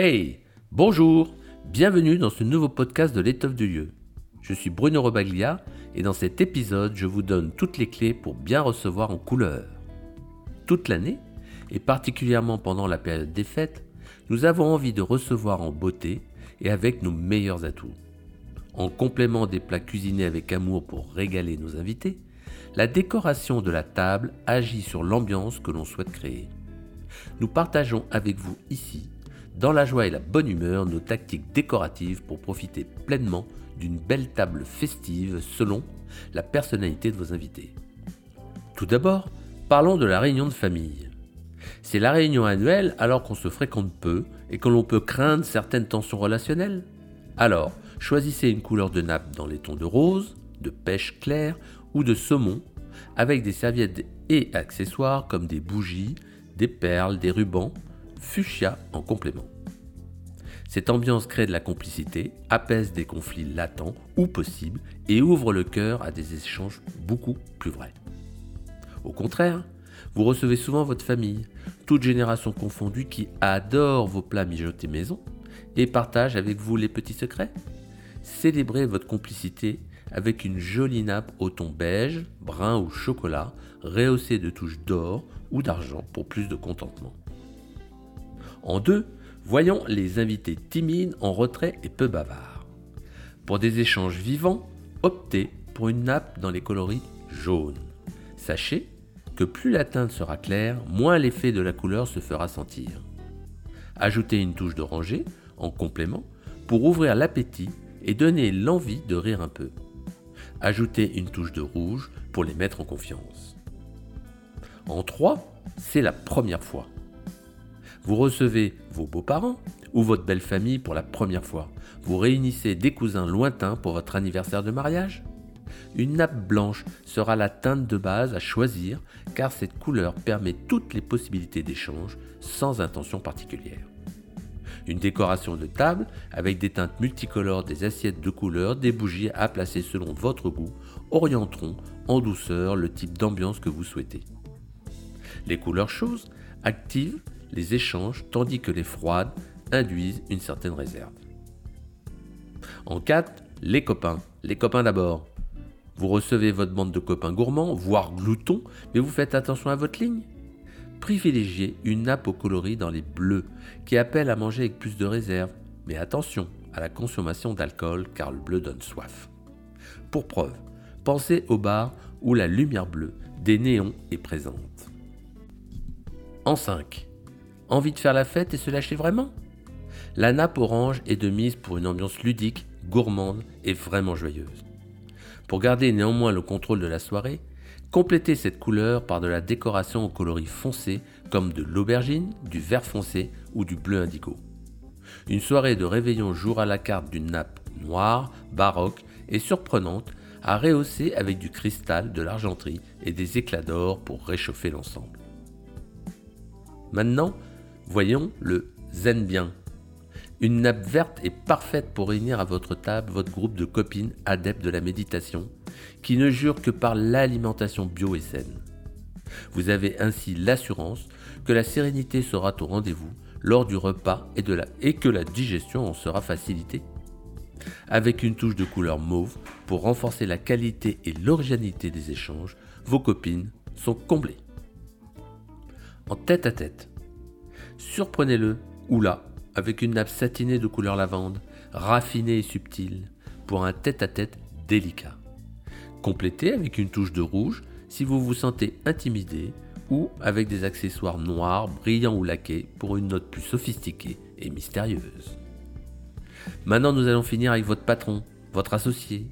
Hey, bonjour, bienvenue dans ce nouveau podcast de l'étoffe du lieu. Je suis Bruno Robaglia et dans cet épisode, je vous donne toutes les clés pour bien recevoir en couleur. Toute l'année, et particulièrement pendant la période des fêtes, nous avons envie de recevoir en beauté et avec nos meilleurs atouts. En complément des plats cuisinés avec amour pour régaler nos invités, la décoration de la table agit sur l'ambiance que l'on souhaite créer. Nous partageons avec vous ici dans la joie et la bonne humeur nos tactiques décoratives pour profiter pleinement d'une belle table festive selon la personnalité de vos invités. Tout d'abord, parlons de la réunion de famille. C'est la réunion annuelle alors qu'on se fréquente peu et que l'on peut craindre certaines tensions relationnelles? Alors, choisissez une couleur de nappe dans les tons de rose, de pêche claire ou de saumon, avec des serviettes et accessoires comme des bougies, des perles, des rubans fuchsia en complément. Cette ambiance crée de la complicité, apaise des conflits latents ou possibles et ouvre le cœur à des échanges beaucoup plus vrais. Au contraire, vous recevez souvent votre famille, toute génération confondue, qui adore vos plats mijotés maison et partage avec vous les petits secrets. Célébrez votre complicité avec une jolie nappe au ton beige, brun ou chocolat, rehaussée de touches d'or ou d'argent pour plus de contentement. En deux, voyons les invités timides, en retrait et peu bavards. Pour des échanges vivants, optez pour une nappe dans les coloris jaunes. Sachez que plus la teinte sera claire, moins l'effet de la couleur se fera sentir. Ajoutez une touche d'oranger en complément pour ouvrir l'appétit et donner l'envie de rire un peu. Ajoutez une touche de rouge pour les mettre en confiance. En 3, c'est la première fois. Vous recevez vos beaux-parents ou votre belle famille pour la première fois. Vous réunissez des cousins lointains pour votre anniversaire de mariage. Une nappe blanche sera la teinte de base à choisir car cette couleur permet toutes les possibilités d'échange sans intention particulière. Une décoration de table avec des teintes multicolores, des assiettes de couleurs, des bougies à placer selon votre goût orienteront en douceur le type d'ambiance que vous souhaitez. Les couleurs choses activent les échanges tandis que les froides induisent une certaine réserve. En 4, les copains. Les copains d'abord. Vous recevez votre bande de copains gourmands, voire gloutons, mais vous faites attention à votre ligne. Privilégiez une nappe au coloris dans les bleus, qui appelle à manger avec plus de réserve, mais attention à la consommation d'alcool car le bleu donne soif. Pour preuve, pensez au bar où la lumière bleue des néons est présente. En 5, Envie de faire la fête et se lâcher vraiment La nappe orange est de mise pour une ambiance ludique, gourmande et vraiment joyeuse. Pour garder néanmoins le contrôle de la soirée, complétez cette couleur par de la décoration au coloris foncé comme de l'aubergine, du vert foncé ou du bleu indigo. Une soirée de réveillon jour à la carte d'une nappe noire, baroque et surprenante à rehausser avec du cristal, de l'argenterie et des éclats d'or pour réchauffer l'ensemble. Maintenant, Voyons le zen bien. Une nappe verte est parfaite pour réunir à votre table votre groupe de copines adeptes de la méditation, qui ne jurent que par l'alimentation bio et saine. Vous avez ainsi l'assurance que la sérénité sera au rendez-vous lors du repas et, et que la digestion en sera facilitée. Avec une touche de couleur mauve pour renforcer la qualité et l'originalité des échanges, vos copines sont comblées. En tête à tête, Surprenez-le, ou là, avec une nappe satinée de couleur lavande, raffinée et subtile, pour un tête-à-tête délicat. Complétez avec une touche de rouge si vous vous sentez intimidé ou avec des accessoires noirs, brillants ou laqués pour une note plus sophistiquée et mystérieuse. Maintenant, nous allons finir avec votre patron, votre associé.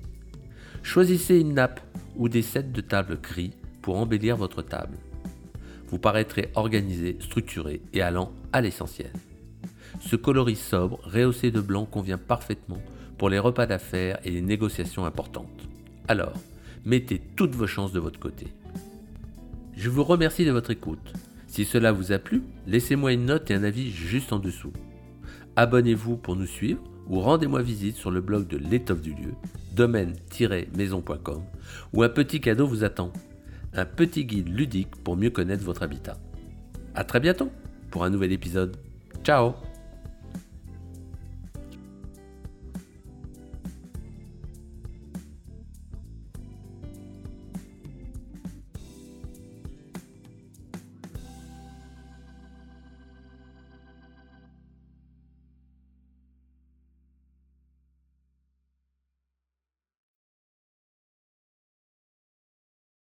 Choisissez une nappe ou des sets de table gris pour embellir votre table vous paraîtrez organisé, structuré et allant à l'essentiel. Ce coloris sobre, rehaussé de blanc, convient parfaitement pour les repas d'affaires et les négociations importantes. Alors, mettez toutes vos chances de votre côté. Je vous remercie de votre écoute. Si cela vous a plu, laissez-moi une note et un avis juste en dessous. Abonnez-vous pour nous suivre ou rendez-moi visite sur le blog de l'étoffe du lieu, domaine-maison.com, où un petit cadeau vous attend un petit guide ludique pour mieux connaître votre habitat. A très bientôt pour un nouvel épisode. Ciao